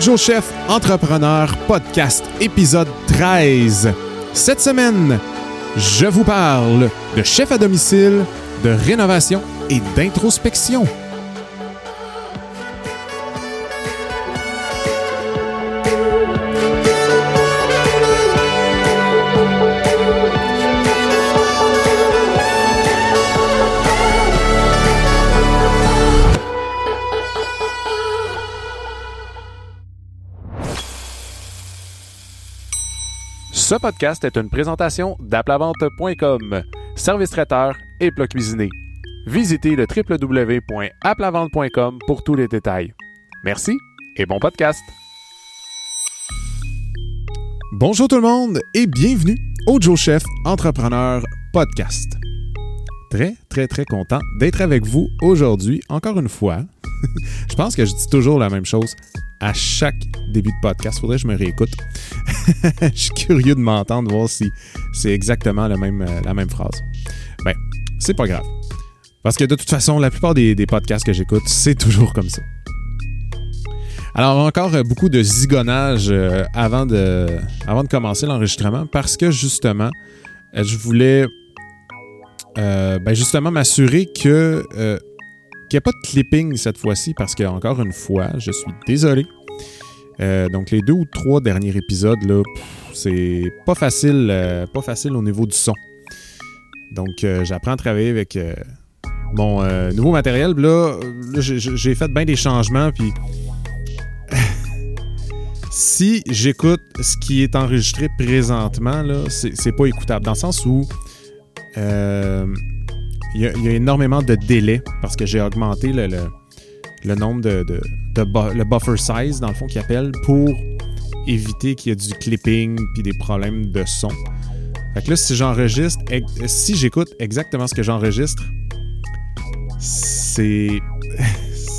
Joe Chef Entrepreneur Podcast, épisode 13. Cette semaine, je vous parle de chef à domicile, de rénovation et d'introspection. Podcast est une présentation d'aplavente.com, service traiteur et plat cuisiné. Visitez le www.aplavente.com pour tous les détails. Merci et bon podcast. Bonjour tout le monde et bienvenue au Joe Chef Entrepreneur Podcast. Très, très, très content d'être avec vous aujourd'hui, encore une fois. je pense que je dis toujours la même chose à chaque début de podcast. Faudrait que je me réécoute. je suis curieux de m'entendre, voir si c'est exactement la même, euh, la même phrase. Ben, c'est pas grave. Parce que de toute façon, la plupart des, podcasts que j'écoute, c'est toujours comme ça. Alors, encore euh, beaucoup de zigonnage euh, avant, de, avant de commencer l'enregistrement parce que justement, je voulais ben justement m'assurer que qu'il n'y a pas de clipping cette fois-ci parce que, encore une fois, je suis désolé. Euh, donc, les deux ou trois derniers épisodes, là, c'est pas facile, euh, pas facile au niveau du son. Donc, euh, j'apprends à travailler avec mon nouveau matériel. Là, j'ai fait bien des changements, puis si j'écoute ce qui est enregistré présentement, là, c'est pas écoutable. Dans le sens où il y, a, énormément de délais parce que j'ai augmenté le, nombre de, de, le buffer size, dans le fond, qu'ils appelle, pour éviter qu'il y ait du clipping puis des problèmes de son. Fait que là, si j'enregistre, si j'écoute exactement ce que j'enregistre, c'est.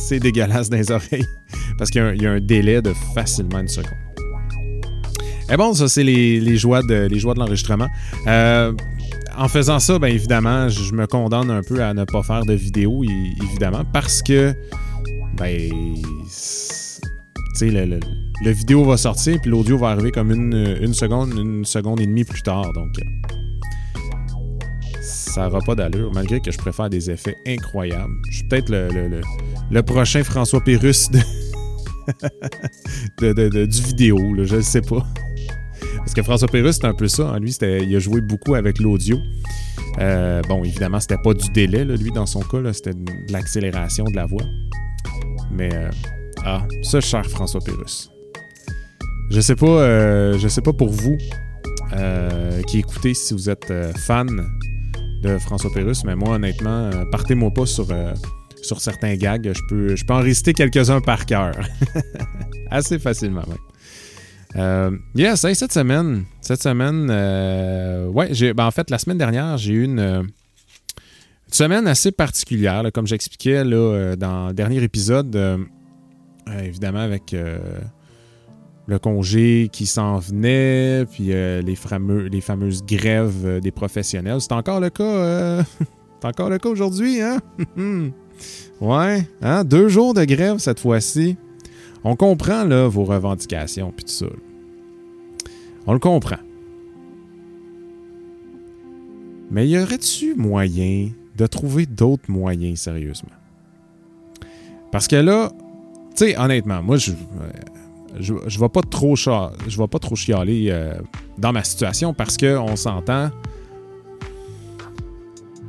dégueulasse dans les oreilles. Parce qu'il y, a un délai de facilement une seconde. Et bon, ça, c'est les, les, joies de, les joies de l'enregistrement. Euh, en faisant ça, bien évidemment, je me condamne un peu à ne pas faire de vidéo, évidemment, parce que, ben, tu sais, le, vidéo va sortir, puis l'audio va arriver comme une, seconde, une seconde et demie plus tard. Donc, ça n'aura pas d'allure, malgré que je préfère des effets incroyables. Je suis peut-être le, prochain François Pérus de, du vidéo, je ne sais pas. Parce que François Pérus, c'est un peu ça. Hein. Lui, il a joué beaucoup avec l'audio. Euh, bon, évidemment, c'était pas du délai, lui, dans son cas. C'était de l'accélération de la voix. Mais, euh, ah, ça, cher François Pérus. Je sais pas, euh, je sais pas pour vous qui écoutez si vous êtes fan de François Pérus, mais moi, honnêtement, partez-moi pas sur, sur certains gags. Je peux, je peux en réciter quelques-uns par cœur. Assez facilement, même. Euh, yes, cette semaine, cette semaine, euh, ouais, j'ai, ben, en fait, la semaine dernière, j'ai eu une, semaine assez particulière, comme j'expliquais là, euh, dans le dernier épisode, évidemment avec le congé qui s'en venait, puis les, fameux, les fameuses grèves des professionnels. C'est encore le cas, c'est encore le cas aujourd'hui, hein? ouais, hein? Deux jours de grève cette fois-ci. On comprend là, vos revendications puis tout ça. On le comprend. Mais y aurait-tu moyen de trouver d'autres moyens sérieusement? Parce que là, tu sais, honnêtement, moi, je, je, je vais pas trop, je chialer euh, dans ma situation parce qu'on s'entend.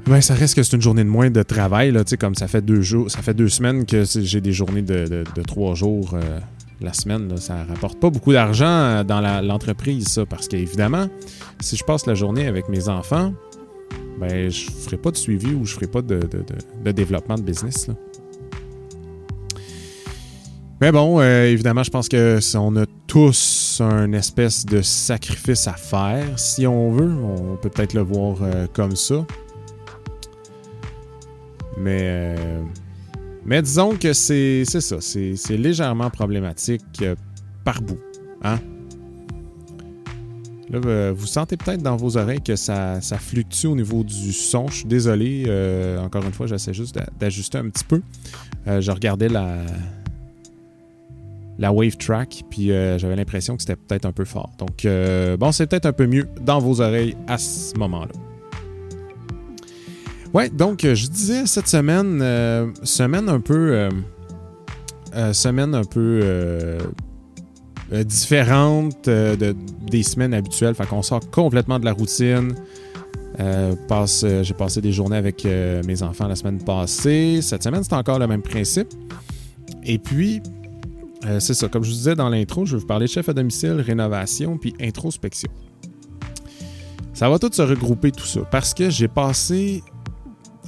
Ben, ça reste que c'est une journée de moins de travail, là, comme ça fait deux jours, ça fait deux semaines que j'ai des journées de, trois jours euh, la semaine, ça rapporte pas beaucoup d'argent euh, dans l'entreprise, ça, parce qu'évidemment, si je passe la journée avec mes enfants, ben, je ferai pas de suivi ou je ferai pas de, développement de business. Mais bon, euh, évidemment, je pense que on a tous un espèce de sacrifice à faire, si on veut. On peut peut-être le voir comme ça. Mais mais disons que c'est ça, c'est légèrement problématique euh, par bout. Hein? Là, euh, vous sentez peut-être dans vos oreilles que ça, fluctue au niveau du son. Je suis désolé. Euh, encore une fois, j'essaie juste d'ajuster un petit peu. je regardais la wave track, puis j'avais l'impression que c'était peut-être un peu fort. Donc, bon, c'est peut-être un peu mieux dans vos oreilles à ce moment-là. Ouais, donc je disais cette semaine, semaine un peu, semaine un peu différente de, des semaines habituelles. Fait qu'on sort complètement de la routine. Euh, euh, j'ai passé des journées avec euh, mes enfants la semaine passée. Cette semaine, c'est encore le même principe. Et puis, c'est ça. Comme je vous disais dans l'intro, je vais vous parler de chef à domicile, rénovation, puis introspection. Ça va tout se regrouper tout ça. Parce que j'ai passé.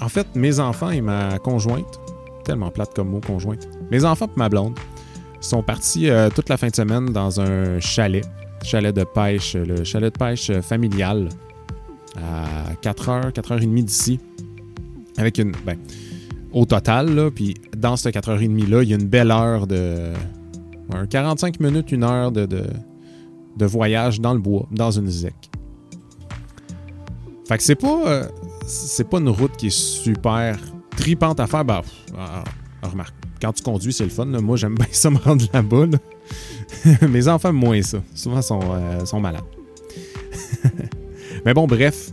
En fait, mes enfants et ma conjointe, tellement plate comme mot conjointe, mes enfants et ma blonde sont partis toute la fin de semaine dans un chalet. Chalet de pêche, le chalet de pêche familial à 4h, 4h30 d'ici. Avec une. Ben, au total, là, puis dans ce 4h30-là, il y a une belle heure de. 45 minutes, une heure de, de, voyage dans le bois, dans une ZEC. Fait que c'est pas. Euh, c'est pas une route qui est super tripante à faire. Ben, ah, ah, remarque, quand tu conduis, c'est le fun. Moi, j'aime bien ça me rendre là-bas. Mes enfants, moins ça. Souvent, sont, euh, sont malades. Mais bon, bref,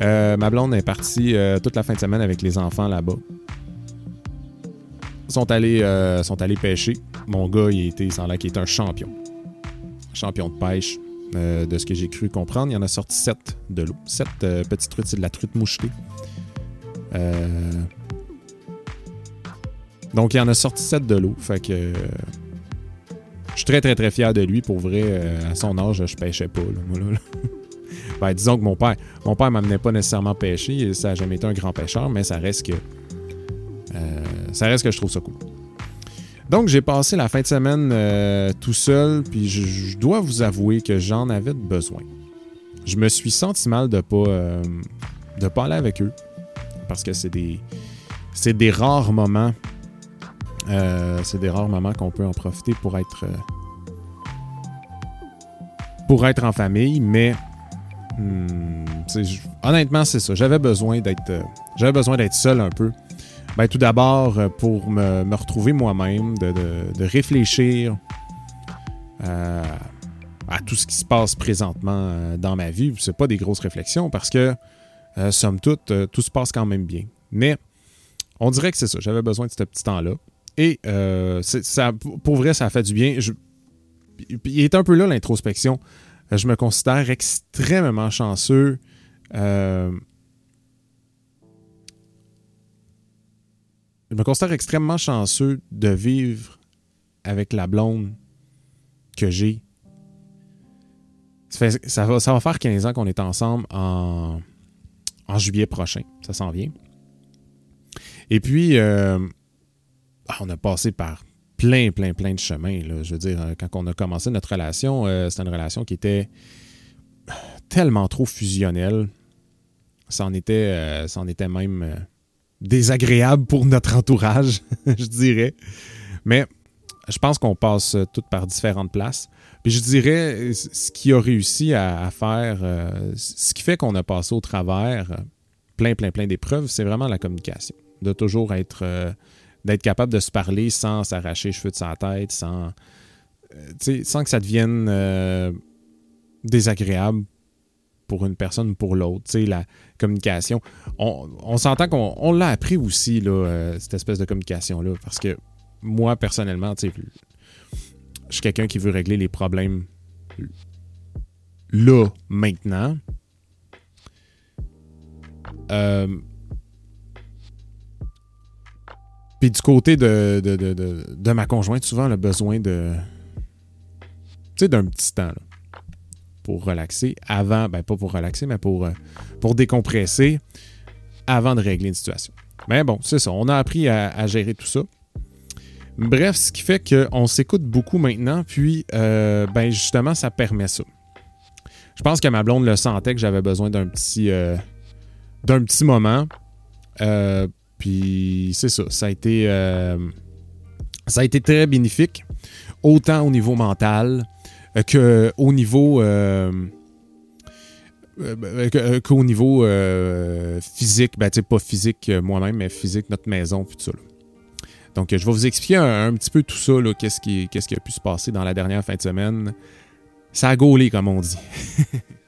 euh, ma blonde est partie euh, toute la fin de semaine avec les enfants là-bas. Sont allés, sont allés pêcher. Mon gars, il était, là qu'il est un champion. Champion de pêche. De ce que j'ai cru comprendre, il en a sorti 7 de l'eau. 7 petites truites, c'est de la truite mouchetée. Donc, il en a sorti 7 de l'eau. Fait que. je suis très, très, très fier de lui. Pour vrai, à son âge, je pêchais pas. Là, ben, disons que mon père, mon père m'amenait pas nécessairement pêcher, ça n'a jamais été un grand pêcheur, mais ça reste que euh, ça reste que je trouve ça cool. Donc j'ai passé la fin de semaine euh, tout seul, puis je, dois vous avouer que j'en avais besoin. Je me suis senti mal de pas euh, de pas aller avec eux parce que c'est des c'est des rares moments c'est des rares moments qu'on peut en profiter pour être pour être en famille, mais Hmm, honnêtement, c'est ça. J'avais besoin d'être euh, j'avais besoin d'être seul un peu. Ben, tout d'abord, euh, pour me, retrouver moi-même, de, réfléchir euh, à tout ce qui se passe présentement dans ma vie. C'est pas des grosses réflexions parce que, somme toute, tout se passe quand même bien. Mais on dirait que c'est ça. J'avais besoin de ce petit temps-là. Et ça, pour vrai, ça a fait du bien. il est un peu là l'introspection. Euh, je me considère extrêmement chanceux. Je me considère extrêmement chanceux de vivre avec la blonde que j'ai. Ça, va, ça faire 15 ans qu'on est ensemble en, en juillet prochain. Ça s'en vient. Et puis, euh, on a passé par plein, plein, plein de chemins. Je veux dire, euh, quand on a commencé notre relation, euh, c'était une relation qui était tellement trop fusionnelle. Ça en était, euh, était même désagréable pour notre entourage, je dirais. Mais je pense qu'on passe toutes par différentes places. Puis je dirais, ce qui a réussi à, faire, ce qui fait qu'on a passé au travers plein, plein, plein d'épreuves, c'est vraiment la communication. De toujours être d'être capable de se parler sans s'arracher les cheveux de sa tête, sans, euh, que ça devienne euh, désagréable pour une personne ou pour l'autre. La communication. On, s'entend qu'on l'a appris aussi, là, euh, cette espèce de communication-là, parce que moi, personnellement, je suis quelqu'un qui veut régler les problèmes là, maintenant. Euh, Puis du côté de, de, ma conjointe, souvent, a besoin de. Tu sais, d'un petit temps, pour relaxer avant, ben pas pour relaxer, mais pour, euh, pour décompresser avant de régler une situation. Mais bon, c'est ça. On a appris à, gérer tout ça. Bref, ce qui fait qu'on s'écoute beaucoup maintenant, puis euh, ben justement, ça permet ça. Je pense que ma blonde le sentait que j'avais besoin d'un petit, euh, d'un petit moment. Puis c'est ça, ça a été, ça a été très bénéfique, autant au niveau mental euh, qu'au niveau, euh, qu'au niveau physique. Ben, pas physique moi-même, mais physique notre maison, puis tout ça. Donc, je vais vous expliquer un, petit peu tout ça, qu'est-ce qui, qui, a pu se passer dans la dernière fin de semaine. Ça a gaulé, comme on dit.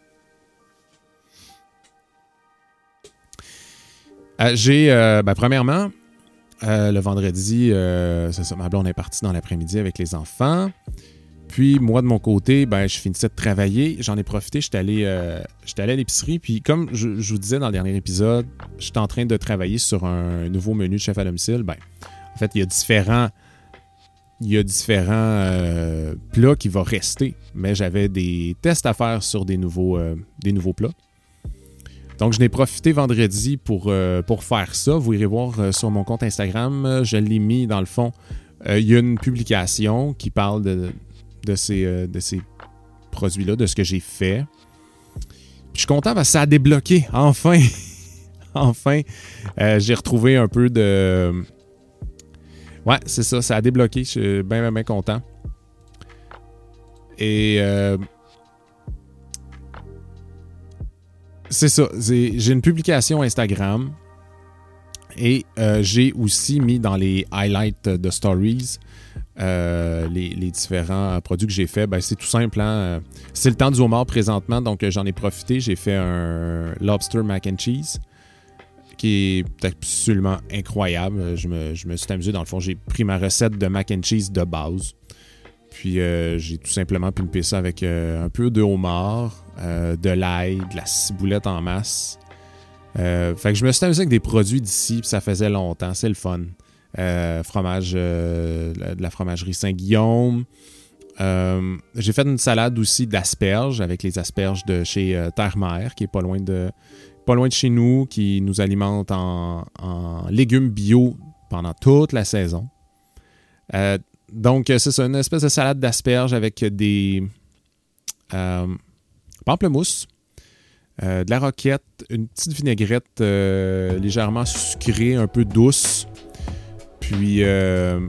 Euh, j'ai, euh, ben, premièrement, euh, le vendredi, ça, ma blonde est partie dans l'après-midi avec les enfants. Puis moi, de mon côté, ben, je finissais de travailler. J'en ai profité. J'étais allé, allé à l'épicerie. Puis comme je, vous disais dans le dernier épisode, j'étais en train de travailler sur un nouveau menu de chef à domicile. Ben, en fait, il y a différents, il y a différents plats qui vont rester. Mais j'avais des tests à faire sur des nouveaux, des nouveaux plats. Donc, je n'ai profité vendredi pour, euh, pour faire ça. Vous irez voir euh, sur mon compte Instagram. Je l'ai mis dans le fond. Euh, il y a une publication qui parle de, de ces, de ces produits-là, de ce que j'ai fait. je suis content parce que ça a débloqué. Enfin! enfin! j'ai retrouvé un peu de. Ouais, c'est ça, ça a débloqué. Je suis bien, bien, content. Et c'est ça. J'ai une publication Instagram et euh, j'ai aussi mis dans les highlights de stories euh, les, différents produits que j'ai fait. Ben, c'est tout simple. Hein. C'est le temps du homard présentement, donc j'en ai profité. J'ai fait un lobster mac and cheese qui est absolument incroyable. Je me, suis amusé. Dans le fond, j'ai pris ma recette de mac and cheese de base. Puis euh, j'ai tout simplement pulpé ça avec un peu de homard, euh, de l'ail, de la ciboulette en masse. Euh, fait que je me suis amusé avec des produits d'ici, puis ça faisait longtemps. C'est le fun. Euh, fromage, de la fromagerie Saint-Guillaume. J'ai fait une salade aussi d'asperges avec les asperges de chez Terre-Mère, qui est pas loin de chez nous, qui nous alimente en, légumes bio pendant toute la saison. donc, c'est une espèce de salade d'asperges avec des, pamplemousse, euh, de la roquette, une petite vinaigrette euh, légèrement sucrée, un peu douce, puis euh,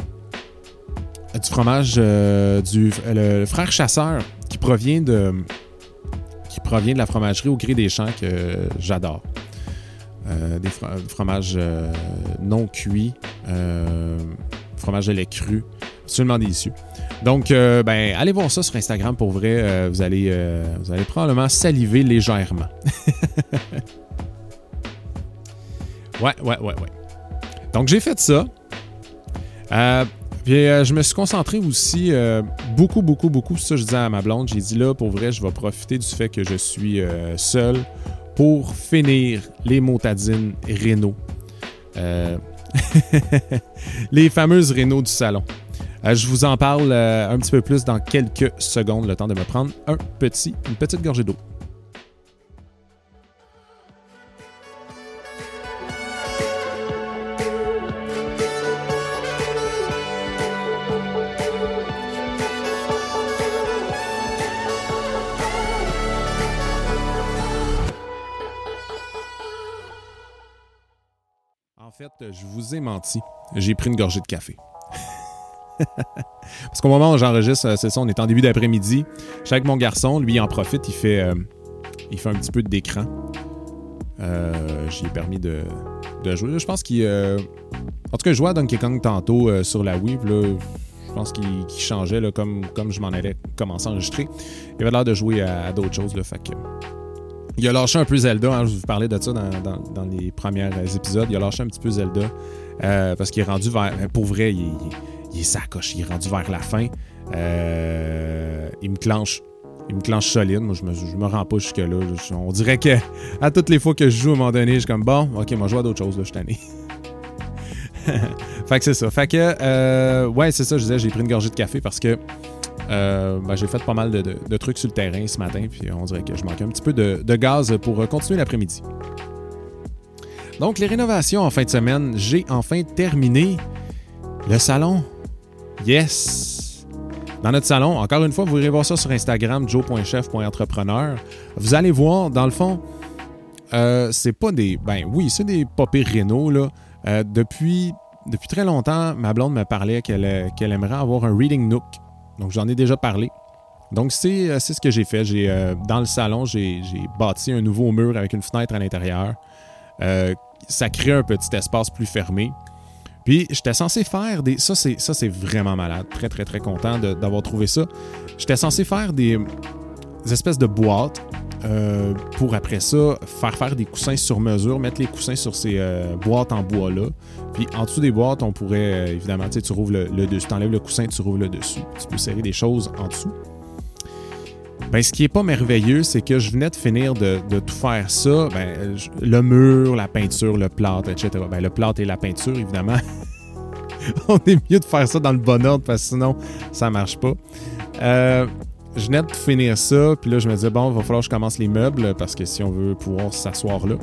du fromage du le frère chasseur qui provient de qui provient de la fromagerie au gré des champs que j'adore. des fromages non cuits, fromage de lait cru, absolument délicieux. Donc, euh, ben, allez voir ça sur Instagram pour vrai. Euh, vous, allez, euh, vous allez probablement saliver légèrement. ouais, ouais, ouais, ouais. Donc, j'ai fait ça. Puis, je me suis concentré aussi beaucoup, beaucoup, beaucoup. Ça, je disais à ma blonde, j'ai dit là, pour vrai, je vais profiter du fait que je suis seul pour finir les motadines Renault. les fameuses Renault du salon. Euh, je vous en parle euh, un petit peu plus dans quelques secondes, le temps de me prendre un petit, une petite gorgée d'eau. Vous menti. J'ai pris une gorgée de café. Parce qu'au moment où j'enregistre, euh, c'est ça, on est en début d'après-midi. Je suis avec mon garçon, lui, il en profite, il fait, euh, il fait un petit peu d'écran. Euh, J'ai permis de, jouer. Je pense qu'il. En tout cas, je jouais à Donkey Kong tantôt sur la Wii. je pense qu'il changeait là, comme, comme je m'en allais commencer à enregistrer. Il avait l'air de jouer à, d'autres choses. Là, fait il a lâché un peu Zelda. Hein, je vous parlais de ça dans, les premiers épisodes. Il a lâché un petit peu Zelda. Parce qu'il est rendu vers. Pour vrai, il, est sacoche, il est rendu vers la fin. Euh, il me clenche. Il me clenche solide. Moi, je me, me rends pas jusque-là. On dirait que à toutes les fois que je joue, à un moment donné, je suis comme bon, ok, moi, je vois d'autres choses, là, je tanné. fait que c'est ça. Fait que, euh, ouais, c'est ça, je disais, j'ai pris une gorgée de café parce que euh, ben, j'ai fait pas mal de, trucs sur le terrain ce matin, puis on dirait que je manquais un petit peu de gaz pour continuer l'après-midi. Donc, les rénovations en fin de semaine, j'ai enfin terminé le salon Yes! Dans notre salon, encore une fois, vous irez voir ça sur Instagram, joe.chef.entrepreneur. Vous allez voir, dans le fond, euh, c'est pas des. Ben oui, c'est des papiers Renault, là. Euh, depuis, très longtemps, ma blonde me parlait qu'elle aimerait avoir un Reading Nook. Donc, j'en ai déjà parlé. Donc, c'est euh, ce que j'ai fait. Dans le salon, j'ai bâti un nouveau mur avec une fenêtre à l'intérieur. Ça crée un petit espace plus fermé. Puis j'étais censé faire des. Ça, c'est, ça, c'est vraiment malade. Très, très, très content d'avoir trouvé ça. J'étais censé faire des, espèces de boîtes euh, pour après ça faire faire des coussins sur mesure, mettre les coussins sur ces euh, boîtes en bois-là. Puis en dessous des boîtes, on pourrait euh, évidemment, tu rouvres le, le dessus, tu enlèves le coussin, tu rouvres le dessus. Tu peux serrer des choses en dessous. Ben, ce qui est pas merveilleux, c'est que je venais de finir de, tout faire ça. Ben, le mur, la peinture, le plâtre, etc. Ben, le plâtre et la peinture, évidemment. On est mieux de faire ça dans le bon ordre parce que sinon, ça marche pas. Euh, je venais de finir ça, puis là, je me disais, bon, il va falloir que je commence les meubles parce que si on veut pouvoir s'asseoir là.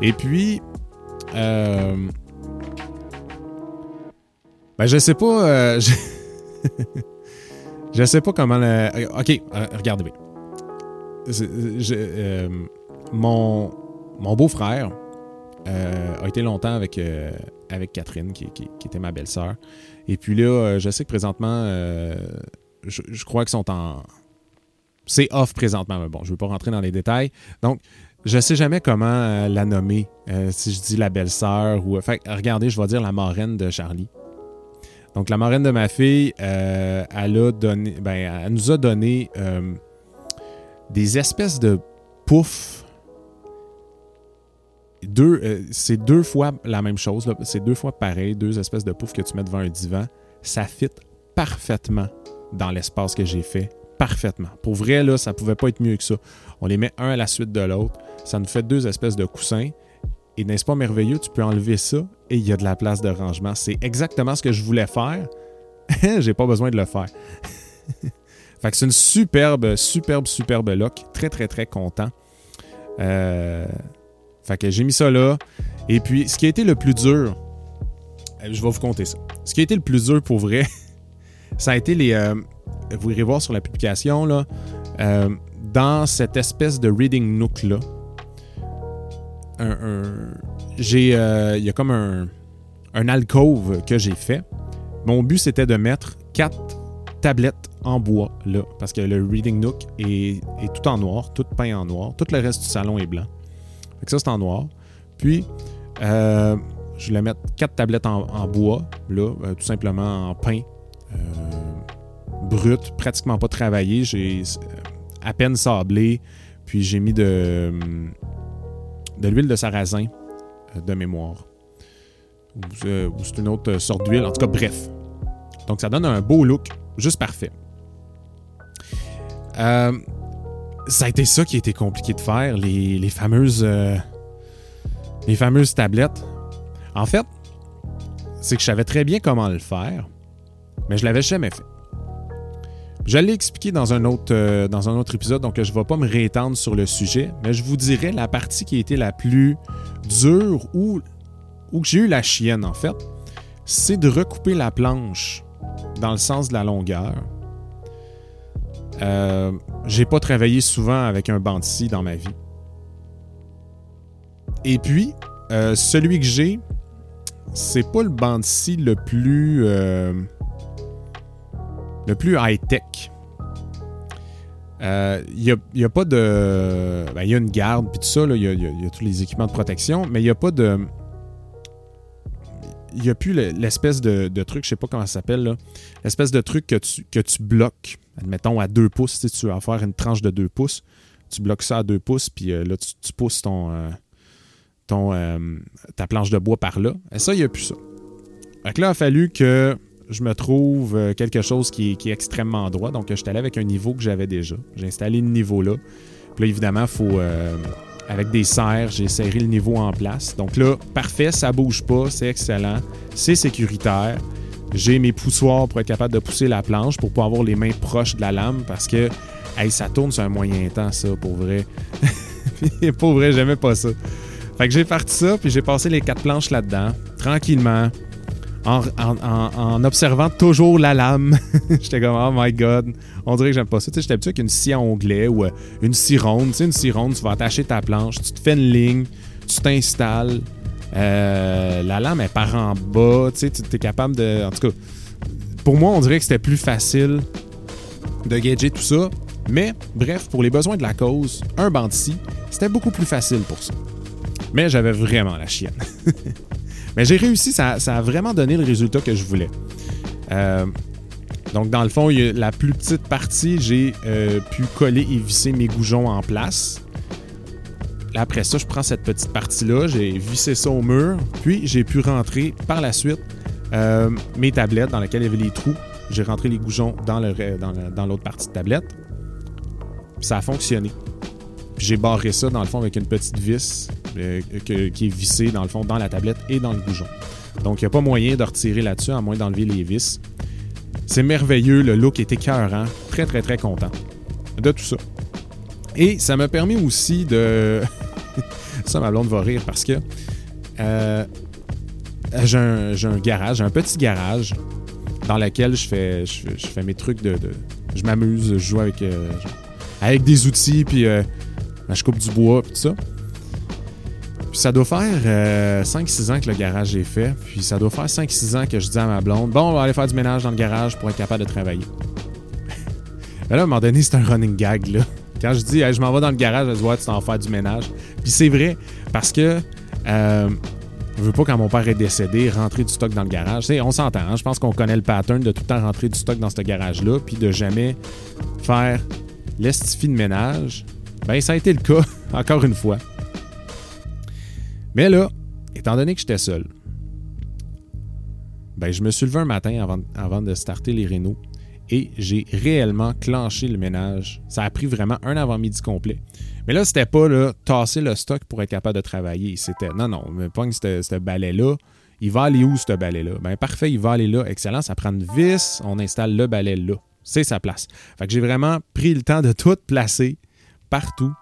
Et puis, euh, ben, je sais pas. Euh, sais pas comment. Ok, euh, regardez bien. Euh, mon mon beau-frère euh, a été longtemps avec, avec Catherine, qui, était ma belle-sœur. Et puis là, je sais que présentement, je, crois qu'ils sont en. C'est off présentement, mais bon, je ne veux pas rentrer dans les détails. Donc, je sais jamais comment la nommer. si je dis la belle-sœur ou. Fait regardez, je vais dire la marraine de Charlie. Donc, la marraine de ma fille, euh, elle, a donné, ben, elle nous a donné euh, des espèces de poufs. Deux, euh, c'est deux fois la même chose. C'est deux fois pareil, deux espèces de poufs que tu mets devant un divan. Ça fit parfaitement dans l'espace que j'ai fait. Parfaitement. Pour vrai, là, ça pouvait pas être mieux que ça. On les met un à la suite de l'autre. Ça nous fait deux espèces de coussins. Et n'est-ce pas merveilleux? Tu peux enlever ça et il y a de la place de rangement. C'est exactement ce que je voulais faire. J'ai pas besoin de le faire. fait que c'est une superbe, superbe, superbe look. Très, très, très content. Euh, fait que j'ai mis ça là. Et puis, ce qui a été le plus dur, euh, je vais vous compter ça. Ce qui a été le plus dur pour vrai, ça a été les. Euh, vous irez voir sur la publication, là. dans cette espèce de Reading Nook là, j'ai, euh, il y a comme un, un alcove que j'ai fait. Mon but, c'était de mettre quatre tablettes en bois, là, parce que le Reading Nook est, tout en noir, tout peint en noir. Tout le reste du salon est blanc. Fait ça, c'est en noir. Puis, euh, je vais mettre quatre tablettes en, bois, là, euh, tout simplement en pain brut, pratiquement pas travaillé. J'ai à peine sablé. Puis, j'ai mis de de l'huile de sarrasin euh, de mémoire. Euh, ou, c'est une autre sorte d'huile. En tout cas, bref. Donc, ça donne un beau look, juste parfait. Euh, ça a été ça qui a été compliqué de faire, les, fameuses, les fameuses tablettes. En fait, c'est que je savais très bien comment le faire, mais je l'avais jamais fait. Je l'ai expliqué dans un, autre, euh, épisode, donc je ne vais pas me réétendre sur le sujet, mais je vous dirais la partie qui a été la plus dure ou, que j'ai eu la chienne en fait, c'est de recouper la planche dans le sens de la longueur. Euh, j'ai pas travaillé souvent avec un banc dans ma vie. Et puis, euh, celui que j'ai, c'est pas le banc le plus. Le plus high-tech. Il euh, n'y a, pas de. Il ben, y a une garde, puis tout ça, il y, a tous les équipements de protection, mais il n'y a pas de. Il n'y a plus l'espèce de, truc, je sais pas comment ça s'appelle, l'espèce de truc que tu, que tu bloques. Admettons à 2 pouces, si tu veux faire une tranche de 2 pouces, tu bloques ça à 2 pouces, puis euh, là, tu, pousses ton, euh, ton, ta planche de bois par là. Et ça, il n'y a plus ça. Donc là, il a fallu que je me trouve euh, quelque chose qui, est extrêmement droit. Donc, je suis allé avec un niveau que j'avais déjà. J'ai installé le niveau là. Puis là, évidemment, faut. Euh, avec des serres, j'ai serré le niveau en place. Donc là, parfait, ça bouge pas, c'est excellent, c'est sécuritaire. J'ai mes poussoirs pour être capable de pousser la planche pour pouvoir avoir les mains proches de la lame parce que hey, ça tourne sur un moyen temps, ça, pour vrai. pour vrai, j'aimais pas ça. Fait que j'ai parti ça, puis j'ai passé les quatre planches là-dedans, tranquillement en, observant toujours la lame. J'étais comme, oh my god, on dirait que j'aime pas ça. J'étais habitué avec une scie à onglet ou euh, une scie ronde. Tu sais, une scie ronde, tu vas attacher ta planche, tu te fais une ligne, tu t'installes. Euh, la lame, elle part en bas. Tu sais, tu es capable de. En tout cas, pour moi, on dirait que c'était plus facile de gager tout ça. Mais, bref, pour les besoins de la cause, un bandit, c'était beaucoup plus facile pour ça. Mais j'avais vraiment la chienne. Mais j'ai réussi, ça, a vraiment donné le résultat que je voulais. Euh, donc, dans le fond, la plus petite partie, j'ai euh, pu coller et visser mes goujons en place. après ça, je prends cette petite partie-là, j'ai vissé ça au mur, puis j'ai pu rentrer par la suite euh, mes tablettes dans lesquelles il y avait les trous. J'ai rentré les goujons dans, l'autre partie de tablette. Ça a fonctionné. J'ai barré ça dans le fond avec une petite vis euh, qui est vissée dans le fond dans la tablette et dans le goujon. Donc il n'y a pas moyen de retirer là-dessus à moins d'enlever les vis. C'est merveilleux, le look est écœurant. Très très très content de tout ça. Et ça m'a permis aussi de... ça ma blonde va rire parce que euh, j'ai un, garage, un petit garage dans lequel je fais, je, fais mes trucs de, je m'amuse, je joue avec, euh, avec des outils, puis ben, je coupe du bois, puis tout ça. Ça doit faire 5-6 ans que le garage est fait. Puis ça doit faire 5-6 ans que je dis à ma blonde Bon, on va aller faire du ménage dans le garage pour être capable de travailler. là, à un moment donné, c'est un running gag. Là. Quand je dis Je m'en vais dans le garage, elle se voit, tu t'en faire du ménage. Puis c'est vrai, parce que je veux pas, quand mon père est décédé, rentrer du stock dans le garage. on s'entend. Hein. Je pense qu'on connaît le pattern de tout le temps rentrer du stock dans ce garage-là, puis de jamais faire l'estifie de ménage. Ben, ça a été le cas, encore une fois. Mais là, étant donné que j'étais seul, ben, je me suis levé un matin avant, avant de starter les rénaux et j'ai réellement clenché le ménage. Ça a pris vraiment un avant-midi complet. Mais là, c'était pas là, tasser le stock pour être capable de travailler. C'était non, non, mais pogne ce balai-là. Il va aller où ce balai-là? Ben parfait, il va aller là. Excellent, ça prend une vis, on installe le balai là. C'est sa place. Fait que j'ai vraiment pris le temps de tout placer partout.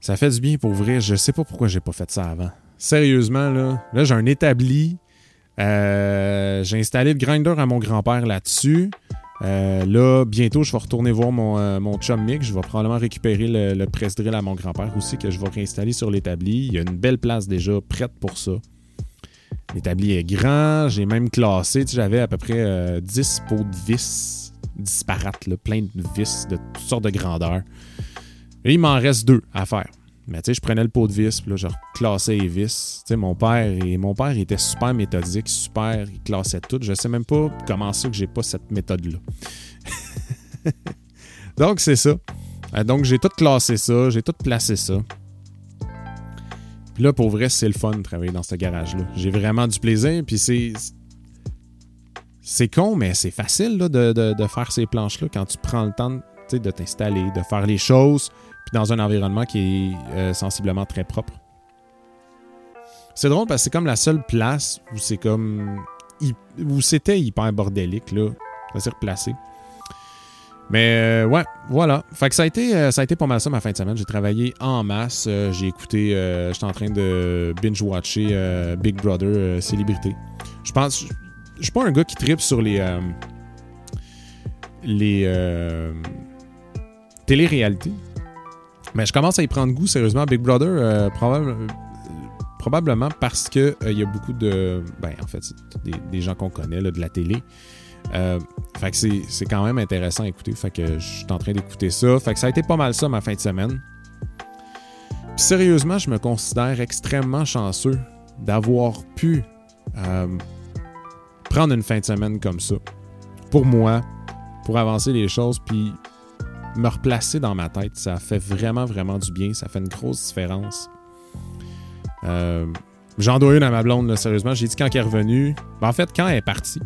Ça fait du bien pour ouvrir. Je sais pas pourquoi j'ai pas fait ça avant. Sérieusement, là, là j'ai un établi. Euh, j'ai installé le grinder à mon grand-père là-dessus. Euh, là, bientôt, je vais retourner voir mon, euh, chum Mick. Je vais probablement récupérer le, press drill à mon grand-père aussi, que je vais réinstaller sur l'établi. Il y a une belle place déjà prête pour ça. L'établi est grand. J'ai même classé. J'avais à peu près 10 euh, pots de vis disparates, plein de vis de toutes sortes de grandeurs. Il m'en reste deux à faire. Mais tu sais, je prenais le pot de vis, puis là, je classais les vis. Tu sais, mon père, et mon père était super méthodique, super, il classait tout. Je sais même pas comment ça que j'ai pas cette méthode-là. donc, c'est ça. Euh, donc, j'ai tout classé ça, j'ai tout placé ça. Puis là, pour vrai, c'est le fun de travailler dans ce garage-là. J'ai vraiment du plaisir, puis c'est. C'est con, mais c'est facile de, de, faire ces planches-là quand tu prends le temps de t'installer, de faire les choses dans un environnement qui est euh, sensiblement très propre. C'est drôle parce que c'est comme la seule place où c'est comme. où c'était hyper bordélique, là. Ça s'est replacé. Mais euh, ouais, voilà. Fait que ça a été, euh, ça a été pas mal ça ma fin de semaine. J'ai travaillé en masse. j'ai écouté. J'étais en train de binge-watcher Big Brother Célébrité. Je pense. Je suis pas un gars qui tripe sur les. les. télé-réalités. Mais je commence à y prendre goût, sérieusement. Big Brother, euh, probablement parce qu'il euh, y a beaucoup de. Ben, en fait, des, gens qu'on connaît, de la télé. Euh, fait que c'est quand même intéressant à écouter. Fait que je suis en train d'écouter ça. Fait que ça a été pas mal ça ma fin de semaine. Puis sérieusement, je me considère extrêmement chanceux d'avoir pu prendre une fin de semaine comme ça. Pour moi, pour avancer les choses, puis me replacer dans ma tête. Ça fait vraiment, vraiment du bien. Ça fait une grosse différence. Euh, J'en dois une à ma blonde, sérieusement. J'ai dit quand elle est revenue. Ben, en fait, quand elle est partie,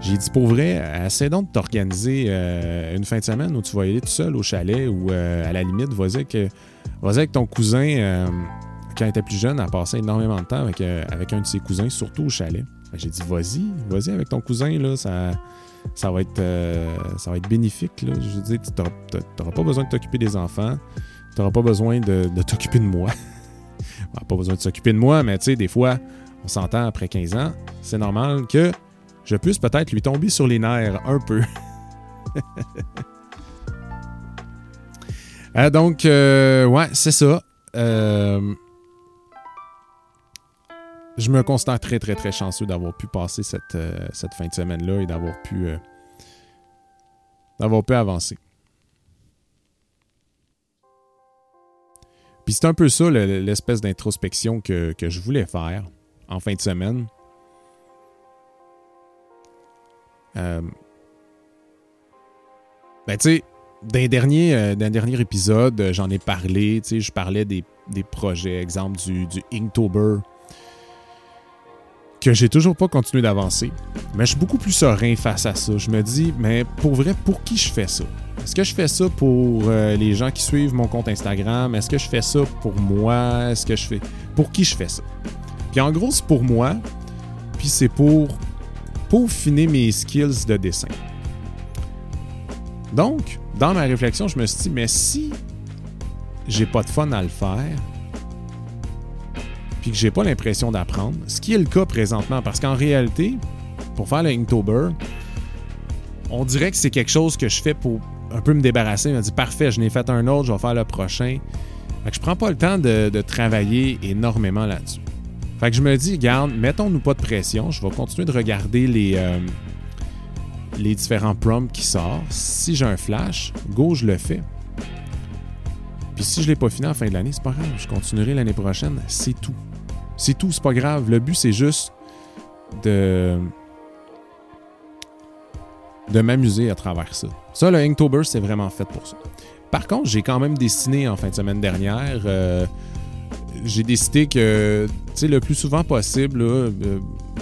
j'ai dit pour vrai, essaie donc de t'organiser euh, une fin de semaine où tu vas aller tout seul au chalet ou euh, à la limite, vas-y avec, avec, ton cousin. quand elle était plus jeune, elle passait énormément de temps avec, avec un de ses cousins, surtout au chalet. J'ai dit vas-y, vas-y avec ton cousin, là, ça ça va être, euh, ça va être bénéfique. Je veux dire, tu n'auras pas besoin de t'occuper des enfants. Tu n'auras pas besoin de, t'occuper de moi. pas besoin de s'occuper de moi, mais tu sais, des fois, on s'entend après 15 ans. C'est normal que je puisse peut-être lui tomber sur les nerfs un peu. Euh, donc, euh, ouais, c'est ça. Je me considère très, très, très chanceux d'avoir pu passer cette, cette fin de semaine-là et d'avoir pu d'avoir pu avancer. Puis c'est un peu ça l'espèce d'introspection que, que je voulais faire en fin de semaine. Euh, ben, tu sais, d'un dernier, euh, dernier épisode, euh, j'en ai parlé. Tu sais, je parlais des, projets, exemple du, du Inktober, que j'ai toujours pas continué d'avancer. Mais je suis beaucoup plus serein face à ça. Je me dis, mais pour vrai, pour qui je fais ça? Est-ce que je fais ça pour les gens qui suivent mon compte Instagram? Est-ce que je fais ça pour moi? Est-ce que je fais. Pour qui je fais ça? Puis en gros, c'est pour moi. Puis c'est pour peaufiner mes skills de dessin. Donc, dans ma réflexion, je me suis dit, mais si j'ai pas de fun à le faire, puis que j'ai pas l'impression d'apprendre, ce qui est le cas présentement, parce qu'en réalité, pour faire le Inktober, on dirait que c'est quelque chose que je fais pour un peu me débarrasser. M'a dit parfait, je n'ai fait un autre, je vais faire le prochain. Fait que je prends pas le temps de, travailler énormément là-dessus. Fait que je me dis, garde, mettons-nous pas de pression. Je vais continuer de regarder les, euh, les différents prompts qui sortent. Si j'ai un flash, go, je le fais. Puis si je l'ai pas fini la fin de l'année, c'est pas grave. Je continuerai l'année prochaine. C'est tout. C'est tout, c'est pas grave. Le but, c'est juste de de m'amuser à travers ça. Ça, le Inktober, c'est vraiment fait pour ça. Par contre, j'ai quand même dessiné en fin de semaine dernière. Euh, j'ai décidé que, tu sais, le plus souvent possible, euh,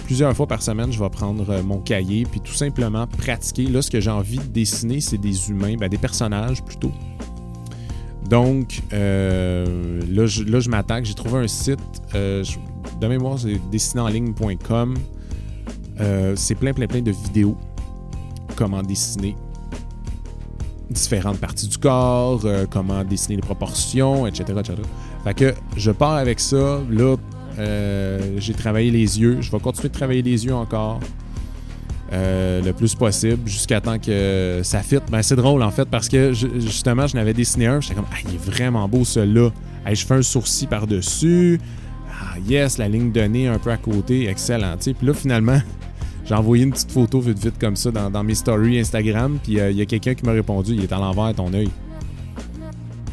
plusieurs fois par semaine, je vais prendre euh, mon cahier puis tout simplement pratiquer. Là, ce que j'ai envie de dessiner, c'est des humains, ben, des personnages plutôt. Donc, euh, là, je, m'attaque. J'ai trouvé un site, de mémoire, c'est dessinerenligne.com. c'est plein, plein, plein de vidéos. Comment dessiner différentes parties du corps, comment dessiner les proportions, etc., etc. Fait que je pars avec ça. Là, euh, j'ai travaillé les yeux. Je vais continuer de travailler les yeux encore. Euh, le plus possible jusqu'à temps que ça fit. Ben, c'est drôle en fait parce que justement, je n'avais dessiné un. J'étais comme, ah, il est vraiment beau celui-là. je fais un sourcil par-dessus. Yes, la ligne de nez un peu à côté. Excellent. Puis là, finalement, j'ai envoyé une petite photo vite vite comme ça dans, mes stories Instagram. Puis euh, il y a quelqu'un qui m'a répondu, il est à l'envers ton œil.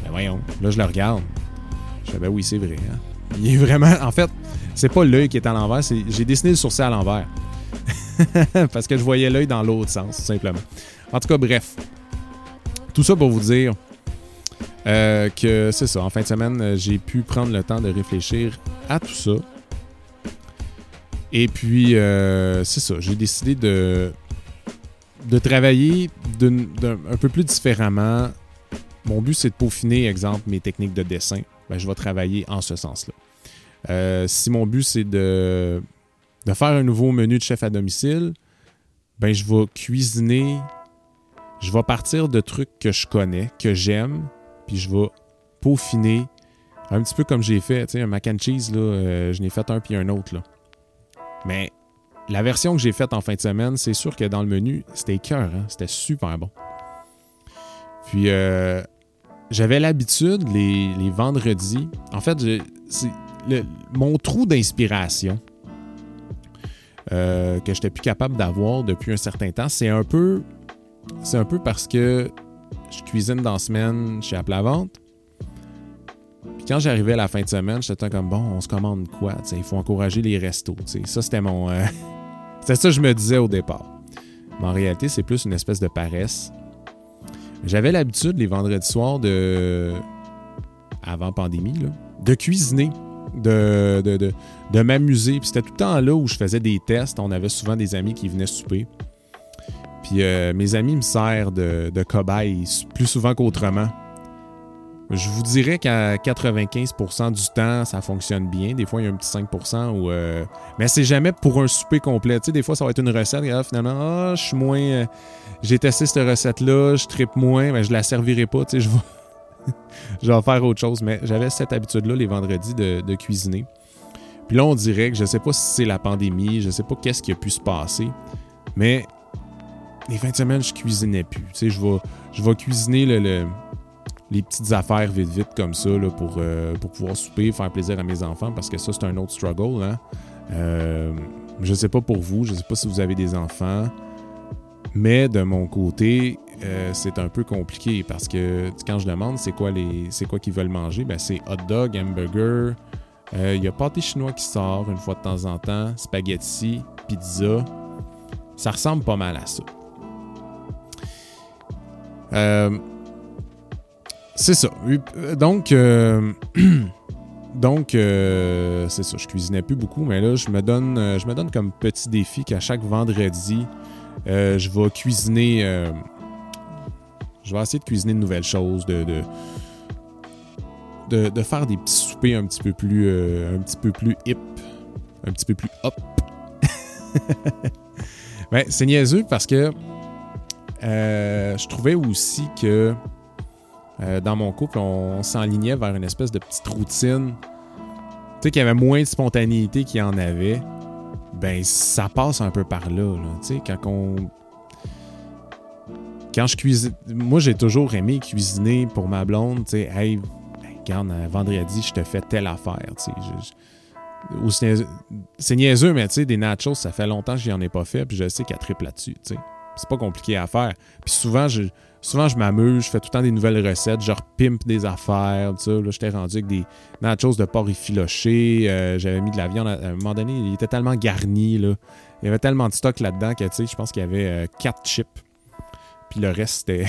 Ben voyons. Là, je le regarde. Je dis, ben oui, c'est vrai. Hein. Il est vraiment. En fait, c'est pas l'œil qui est à l'envers, j'ai dessiné le sourcil à l'envers. Parce que je voyais l'œil dans l'autre sens, tout simplement. En tout cas, bref. Tout ça pour vous dire euh, que c'est ça. En fin de semaine, euh, j'ai pu prendre le temps de réfléchir à tout ça. Et puis, euh, c'est ça. J'ai décidé de, de travailler un peu plus différemment. Mon but, c'est de peaufiner, exemple, mes techniques de dessin ben, je vais travailler en ce sens-là. Euh, si mon but, c'est de, de, faire un nouveau menu de chef à domicile, ben, je vais cuisiner. Je vais partir de trucs que je connais, que j'aime, puis je vais peaufiner un petit peu comme j'ai fait. Tu sais, un mac and cheese, là, euh, je n'ai fait un puis un autre. Là. Mais la version que j'ai faite en fin de semaine, c'est sûr que dans le menu, c'était cœur. Hein? C'était super bon. Puis, euh, j'avais l'habitude les, vendredis. En fait, mon trou d'inspiration euh, que je n'étais plus capable d'avoir depuis un certain temps, c'est un peu. C'est un peu parce que je cuisine dans la semaine chez Apple Vente. Quand j'arrivais à la fin de semaine, j'étais comme bon, on se commande quoi? il faut encourager les restos. Ça, c'était mon. Euh, c'est ça que je me disais au départ. Mais en réalité, c'est plus une espèce de paresse. J'avais l'habitude les vendredis soirs de. avant pandémie, de cuisiner, de, de, m'amuser. Puis c'était tout le temps là où je faisais des tests. On avait souvent des amis qui venaient souper. Puis euh, mes amis me servent de, de plus souvent qu'autrement. Je vous dirais qu'à 95% du temps, ça fonctionne bien. Des fois, il y a un petit 5% où. Euh, mais c'est jamais pour un souper complet. Tu sais, des fois, ça va être une recette. Et finalement, ah, je suis moins. Euh, j'ai testé cette recette-là, je tripe moins, mais je la servirai pas. Tu sais, je vais. je vais faire autre chose. Mais j'avais cette habitude-là les vendredis de, cuisiner. Puis là, on dirait que je sais pas si c'est la pandémie, je sais pas qu'est-ce qui a pu se passer. Mais les fins de semaine, je cuisinais plus. Tu sais, je vais, je vais cuisiner le les petites affaires vite vite comme ça pour, euh, pour pouvoir souper, faire plaisir à mes enfants parce que ça c'est un autre struggle. Hein? Euh, je sais pas pour vous, je sais pas si vous avez des enfants, mais de mon côté, euh, c'est un peu compliqué parce que quand je demande c'est quoi c'est quoi qu'ils veulent manger, ben c'est hot dog, hamburger. Il y a pâté chinois qui sort une fois de temps en temps, spaghetti, pizza. Ça ressemble pas mal à ça. C'est ça. Donc, Donc, euh, c'est ça, je cuisinais plus beaucoup, mais là, je me donne, euh, je me donne comme petit défi qu'à chaque vendredi, euh, je vais cuisiner. je vais essayer de cuisiner de nouvelles choses, de, de, faire des petits soupers un petit peu plus, un petit peu plus hip, un petit peu plus hop. ben, c'est niaiseux parce que je trouvais aussi que euh, dans mon couple, on, s'enlignait vers une espèce de petite routine. Tu sais, qu'il y avait moins de spontanéité qu'il y en avait. Ben, ça passe un peu par là. Tu sais, quand on. Quand je cuisine. Moi, j'ai toujours aimé cuisiner pour ma blonde. Tu sais, hey, regarde, vendredi, je te fais telle affaire. Tu sais. C'est niaiseux, mais tu sais, des nachos, ça fait longtemps que j'y en ai pas fait, puis je sais qu'elle triple là-dessus. Tu sais. C'est pas compliqué à faire. Puis souvent, je souvent, je m'amuse, je fais tout le temps des nouvelles recettes, je repimpe des affaires, tout ça. Là, j'étais rendu avec des nachos de porc effiloché. Euh, j'avais mis de la viande. À, un moment donné, il était tellement garni, là. Il y avait tellement de stock là-dedans que, tu sais, je pense qu'il y avait euh, quatre chips. Puis le reste, c'était...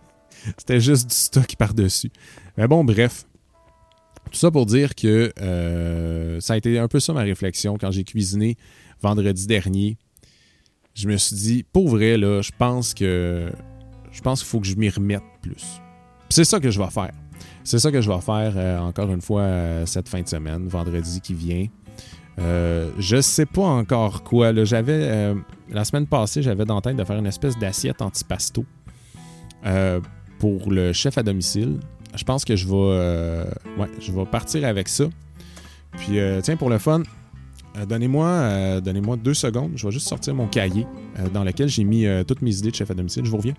c'était juste du stock par-dessus. Mais bon, bref. Tout ça pour dire que euh, ça a été un peu ça ma réflexion quand j'ai cuisiné vendredi dernier. Je me suis dit, pour vrai, là, je pense que je pense qu'il faut que je m'y remette plus. C'est ça que je vais faire. C'est ça que je vais faire euh, encore une fois euh, cette fin de semaine, vendredi qui vient. Euh, je sais pas encore quoi. J'avais la semaine passée, j'avais dans tête de faire une espèce d'assiette antipasto pour le chef à domicile. Je pense que je vais, ouais, je vais partir avec ça. Puis tiens pour le fun, donnez-moi, donnez-moi deux secondes. Je vais juste sortir mon cahier dans lequel j'ai mis toutes mes idées de chef à domicile. Je vous reviens.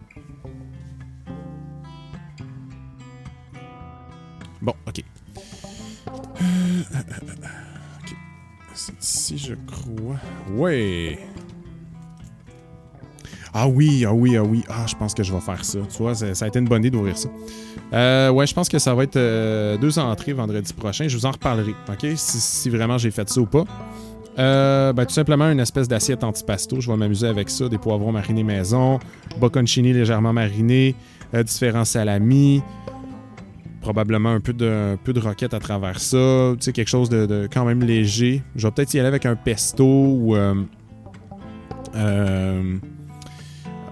Bon, ok. ok. C'est ici, je crois. Ouais. Ah oui, ah oui, ah oui. Ah, je pense que je vais faire ça. Tu vois, ça, a été une bonne idée d'ouvrir ça. Euh, ouais, je pense que ça va être euh, deux entrées vendredi prochain. Je vous en reparlerai, OK? Si, vraiment j'ai fait ça ou pas. Euh, ben, tout simplement une espèce d'assiette antipasto. Je vais m'amuser avec ça. Des poivrons marinés maison, bocconcini légèrement marinés, différents salamis probablement un peu de, peu de roquette à travers ça. Tu sais, quelque chose de, quand même léger. Je vais peut-être y aller avec un pesto ou. Euh, euh,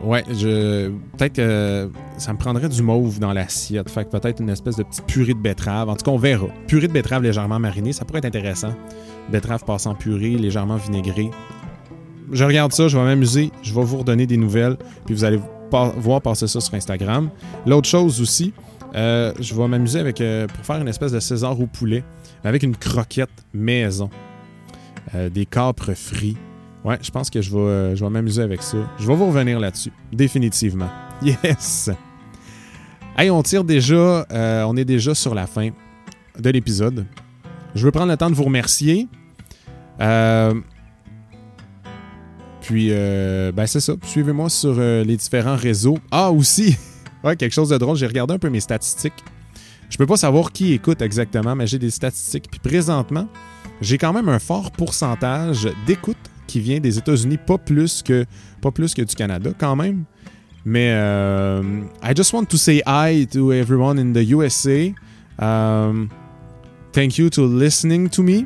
ouais, je. Peut-être que ça me prendrait du mauve dans l'assiette. Fait que peut-être une espèce de petite purée de betterave. En tout cas, on verra. Purée de betterave légèrement marinée, ça pourrait être intéressant. Betterave passant purée, légèrement vinaigrée. Je regarde ça, je vais m'amuser, je vais vous redonner des nouvelles, puis vous allez voir passer ça sur Instagram. L'autre chose aussi, euh, je vais m'amuser avec euh, pour faire une espèce de César au poulet avec une croquette maison. Euh, des capres frits. Ouais, je pense que je vais, je vais m'amuser avec ça. Je vais vous revenir là-dessus. Définitivement. Yes! Hey, on tire déjà. on est déjà sur la fin de l'épisode. Je veux prendre le temps de vous remercier. puis, ben c'est ça. Suivez-moi sur les différents réseaux. Ah, aussi! Ouais, quelque chose de drôle. J'ai regardé un peu mes statistiques. Je peux pas savoir qui écoute exactement, mais j'ai des statistiques. Puis présentement, j'ai quand même un fort pourcentage d'écoute qui vient des États-Unis, pas plus que pas plus que du Canada quand même. Mais euh, I just want to say hi to everyone in the USA. Um, thank you to listening to me.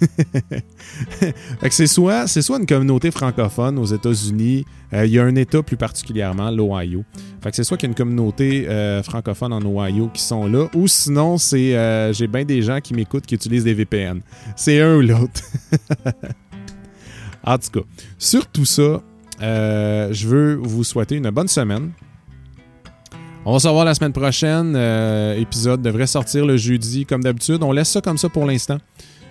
c'est soit, soit une communauté francophone aux États-Unis, euh, il y a un État plus particulièrement, l'Ohio. Fait que c'est soit qu'il y a une communauté euh, francophone en Ohio qui sont là, ou sinon, c'est euh, j'ai bien des gens qui m'écoutent qui utilisent des VPN. C'est un ou l'autre. en tout cas, sur tout ça, je veux vous souhaiter une bonne semaine. On va se revoir la semaine prochaine. épisode devrait sortir le jeudi comme d'habitude. On laisse ça comme ça pour l'instant.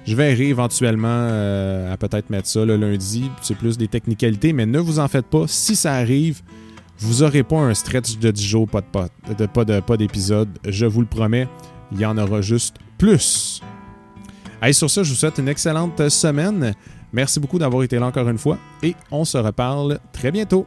Je verrai éventuellement euh, à peut-être mettre ça le lundi. C'est plus des technicalités, mais ne vous en faites pas. Si ça arrive, vous n'aurez pas un stretch de 10 jours, pas de, pas, de, pas d'épisode. Je vous le promets, il y en aura juste plus. Allez, sur ça, je vous souhaite une excellente semaine. Merci beaucoup d'avoir été là encore une fois et on se reparle très bientôt.